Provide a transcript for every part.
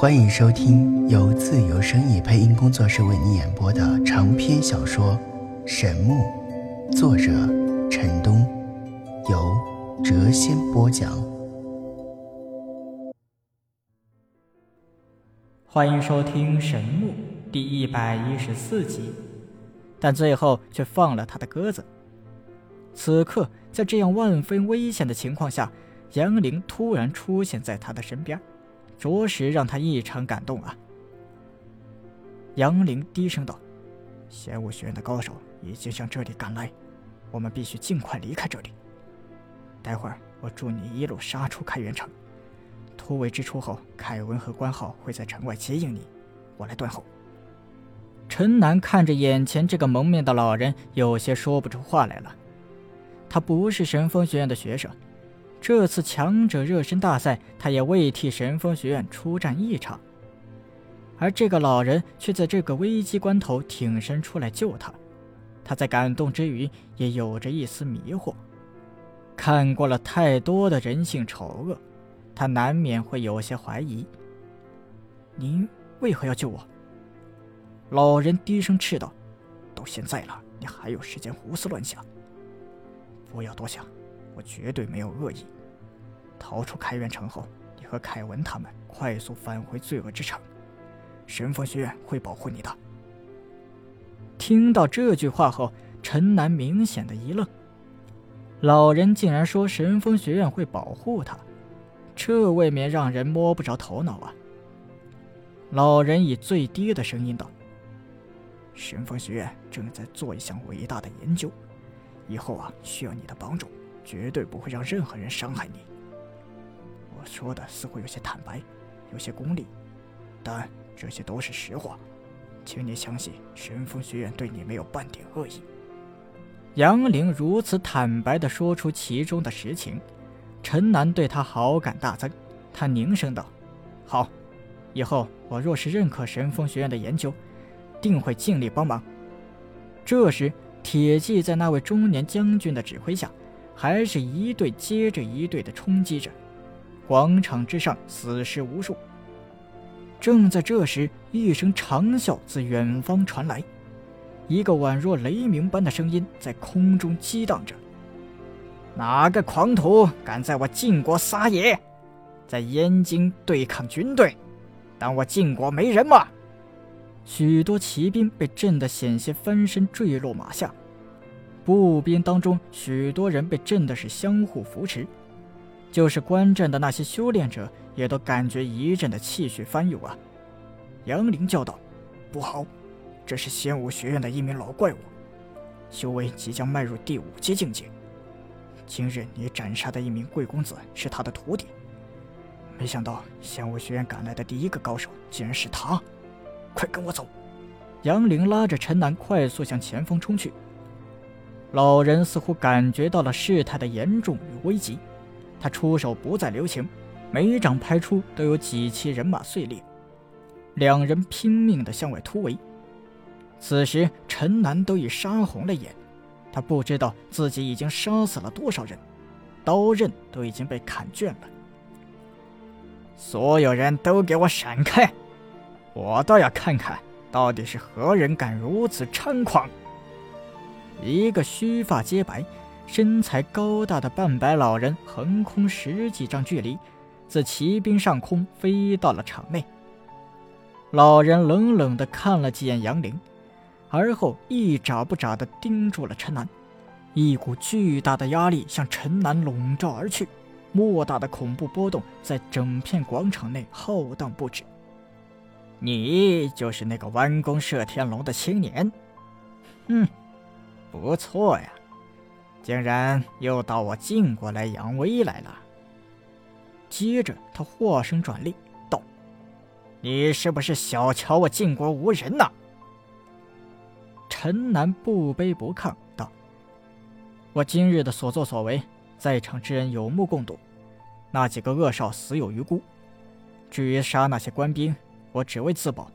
欢迎收听由自由声意配音工作室为你演播的长篇小说《神木》，作者陈东，由谪仙播讲。欢迎收听《神木》第一百一十四集，但最后却放了他的鸽子。此刻，在这样万分危险的情况下，杨凌突然出现在他的身边。着实让他异常感动啊！杨凌低声道：“仙武学院的高手已经向这里赶来，我们必须尽快离开这里。待会儿我助你一路杀出开元城，突围之初后，凯文和关浩会在城外接应你，我来断后。”陈南看着眼前这个蒙面的老人，有些说不出话来了。他不是神风学院的学生。这次强者热身大赛，他也未替神风学院出战一场，而这个老人却在这个危机关头挺身出来救他。他在感动之余，也有着一丝迷惑。看过了太多的人性丑恶，他难免会有些怀疑。您为何要救我？老人低声斥道：“都现在了，你还有时间胡思乱想？不要多想。”我绝对没有恶意。逃出开元城后，你和凯文他们快速返回罪恶之城，神风学院会保护你的。听到这句话后，陈南明显的一愣，老人竟然说神风学院会保护他，这未免让人摸不着头脑啊。老人以最低的声音道：“神风学院正在做一项伟大的研究，以后啊，需要你的帮助。”绝对不会让任何人伤害你。我说的似乎有些坦白，有些功利，但这些都是实话，请你相信，神风学院对你没有半点恶意。杨凌如此坦白地说出其中的实情，陈南对他好感大增。他凝声道：“好，以后我若是认可神风学院的研究，定会尽力帮忙。”这时，铁骑在那位中年将军的指挥下。还是一队接着一队的冲击着，广场之上死尸无数。正在这时，一声长啸自远方传来，一个宛若雷鸣般的声音在空中激荡着：“哪个狂徒敢在我晋国撒野，在燕京对抗军队，当我晋国没人吗？”许多骑兵被震得险些翻身坠落马下。步兵当中，许多人被震的是相互扶持，就是观战的那些修炼者，也都感觉一阵的气血翻涌啊！杨凌叫道：“不好，这是仙武学院的一名老怪物，修为即将迈入第五阶境界。今日你斩杀的一名贵公子是他的徒弟，没想到仙武学院赶来的第一个高手竟然是他！快跟我走！”杨凌拉着陈南快速向前方冲去。老人似乎感觉到了事态的严重与危急，他出手不再留情，每一掌拍出都有几骑人马碎裂。两人拼命地向外突围。此时陈南都已杀红了眼，他不知道自己已经杀死了多少人，刀刃都已经被砍倦了。所有人都给我闪开！我倒要看看到底是何人敢如此猖狂！一个须发皆白、身材高大的半白老人横空十几丈距离，自骑兵上空飞到了场内。老人冷冷地看了几眼杨凌，而后一眨不眨地盯住了陈南。一股巨大的压力向陈南笼罩而去，莫大的恐怖波动在整片广场内浩荡不止。你就是那个弯弓射天龙的青年？嗯。不错呀，竟然又到我晋国来扬威来了。接着他话声转厉道：“你是不是小瞧我晋国无人呐？”陈南不卑不亢道：“我今日的所作所为，在场之人有目共睹，那几个恶少死有余辜。至于杀那些官兵，我只为自保。”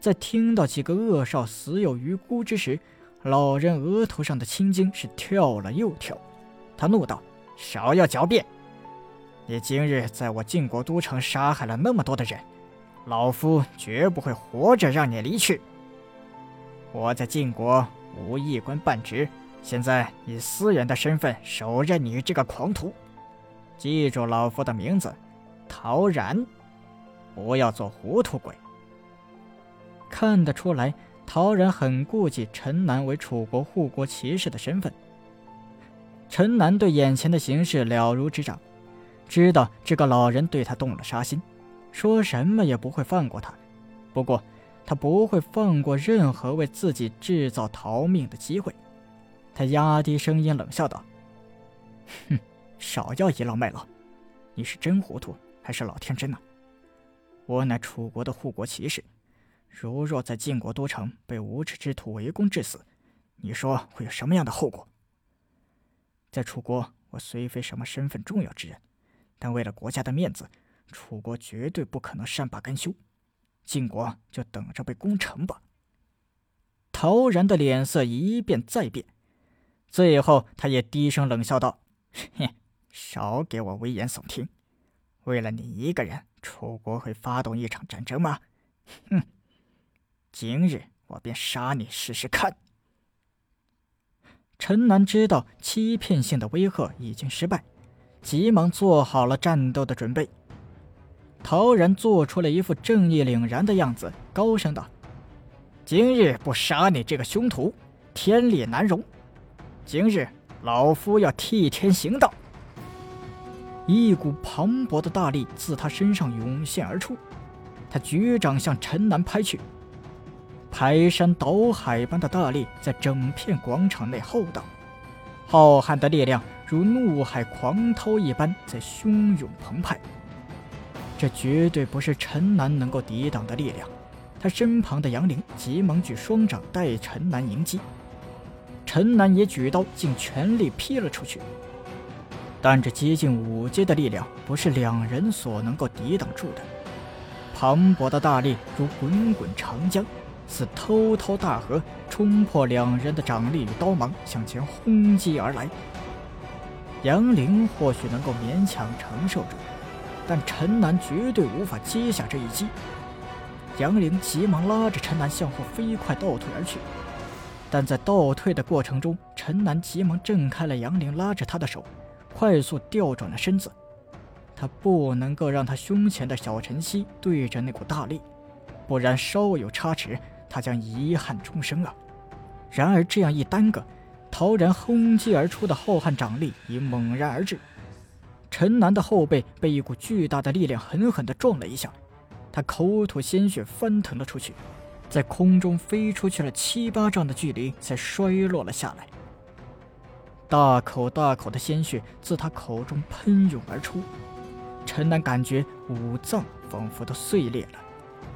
在听到几个恶少死有余辜之时，老人额头上的青筋是跳了又跳，他怒道：“少要狡辩！你今日在我晋国都城杀害了那么多的人，老夫绝不会活着让你离去。我在晋国无一官半职，现在以私人的身份手刃你这个狂徒。记住老夫的名字，陶然，不要做糊涂鬼。看得出来，陶然很顾忌陈南为楚国护国骑士的身份。陈南对眼前的形势了如指掌。知道这个老人对他动了杀心，说什么也不会放过他。不过，他不会放过任何为自己制造逃命的机会。他压低声音冷笑道：“哼，少要倚老卖老，你是真糊涂还是老天真呢？我乃楚国的护国骑士，如若在晋国都城被无耻之徒围攻致死，你说会有什么样的后果？在楚国，我虽非什么身份重要之人。”但为了国家的面子，楚国绝对不可能善罢甘休，晋国就等着被攻城吧。陶然的脸色一变再变，最后他也低声冷笑道：“哼，少给我危言耸听！为了你一个人，楚国会发动一场战争吗？哼，今日我便杀你试试看。”陈南知道欺骗性的威吓已经失败。急忙做好了战斗的准备。陶然做出了一副正义凛然的样子，高声道：“今日不杀你这个凶徒，天理难容。今日老夫要替天行道。”一股磅礴的大力自他身上涌现而出，他举掌向陈南拍去，排山倒海般的大力在整片广场内浩荡，浩瀚的力量。如怒海狂涛一般在汹涌澎湃，这绝对不是陈南能够抵挡的力量。他身旁的杨凌急忙举双掌带陈南迎击，陈南也举刀尽全力劈了出去。但这接近五阶的力量不是两人所能够抵挡住的，磅礴的大力如滚滚长江，似滔滔大河，冲破两人的掌力与刀芒，向前轰击而来。杨凌或许能够勉强承受住，但陈南绝对无法接下这一击。杨凌急忙拉着陈南向后飞快倒退而去，但在倒退的过程中，陈南急忙挣开了杨凌拉着他的手，快速调转了身子。他不能够让他胸前的小晨曦对着那股大力，不然稍有差池，他将遗憾终生啊！然而这样一耽搁。陶然轰击而出的浩瀚掌力已猛然而至，陈南的后背被一股巨大的力量狠狠地撞了一下，他口吐鲜血翻腾了出去，在空中飞出去了七八丈的距离才摔落了下来。大口大口的鲜血自他口中喷涌而出，陈南感觉五脏仿佛都碎裂了，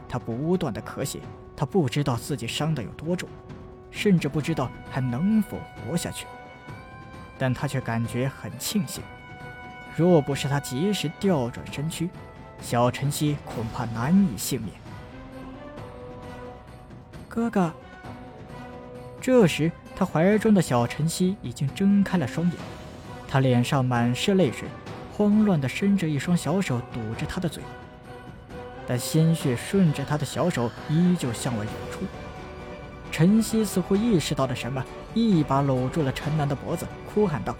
他不断的咳血，他不知道自己伤得有多重。甚至不知道还能否活下去，但他却感觉很庆幸。若不是他及时调转身躯，小晨曦恐怕难以幸免。哥哥，这时他怀中的小晨曦已经睁开了双眼，他脸上满是泪水，慌乱地伸着一双小手堵着他的嘴，但鲜血顺着他的小手依旧向外涌出。陈曦似乎意识到了什么，一把搂住了陈南的脖子，哭喊道：“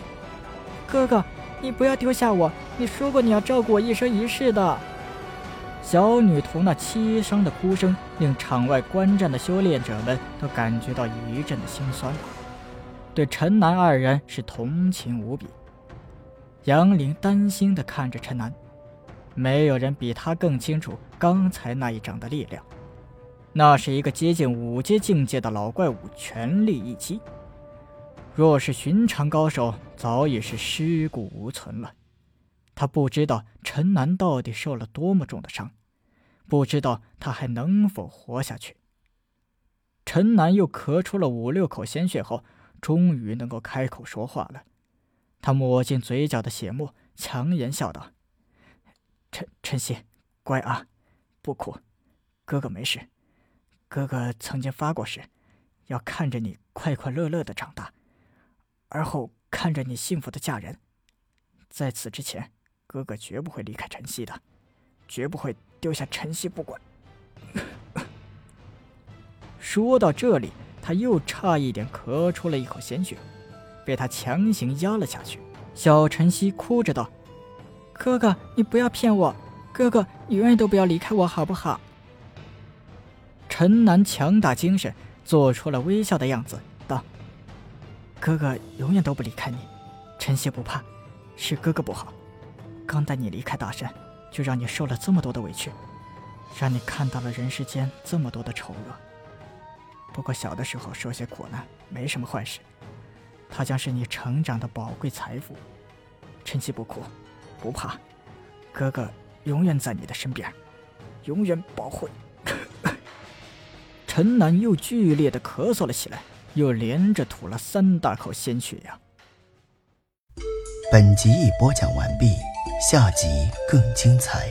哥哥，你不要丢下我！你说过你要照顾我一生一世的。”小女童那凄伤的哭声，令场外观战的修炼者们都感觉到一阵的心酸，对陈南二人是同情无比。杨凌担心地看着陈南，没有人比他更清楚刚才那一掌的力量。那是一个接近五阶境界的老怪物全力一击，若是寻常高手，早已是尸骨无存了。他不知道陈南到底受了多么重的伤，不知道他还能否活下去。陈南又咳出了五六口鲜血后，终于能够开口说话了。他抹尽嘴角的血沫，强颜笑道：“陈晨曦，乖啊，不哭，哥哥没事。”哥哥曾经发过誓，要看着你快快乐乐的长大，而后看着你幸福的嫁人。在此之前，哥哥绝不会离开晨曦的，绝不会丢下晨曦不管。说到这里，他又差一点咳出了一口鲜血，被他强行压了下去。小晨曦哭着道：“哥哥，你不要骗我，哥哥，你永远都不要离开我，好不好？”陈南强打精神，做出了微笑的样子，道：“哥哥永远都不离开你，晨曦不怕，是哥哥不好。刚带你离开大山，就让你受了这么多的委屈，让你看到了人世间这么多的丑恶。”不过小的时候受些苦难没什么坏事，它将是你成长的宝贵财富。晨曦不哭，不怕，哥哥永远在你的身边，永远保护你。陈楠又剧烈的咳嗽了起来，又连着吐了三大口鲜血呀。本集已播讲完毕，下集更精彩。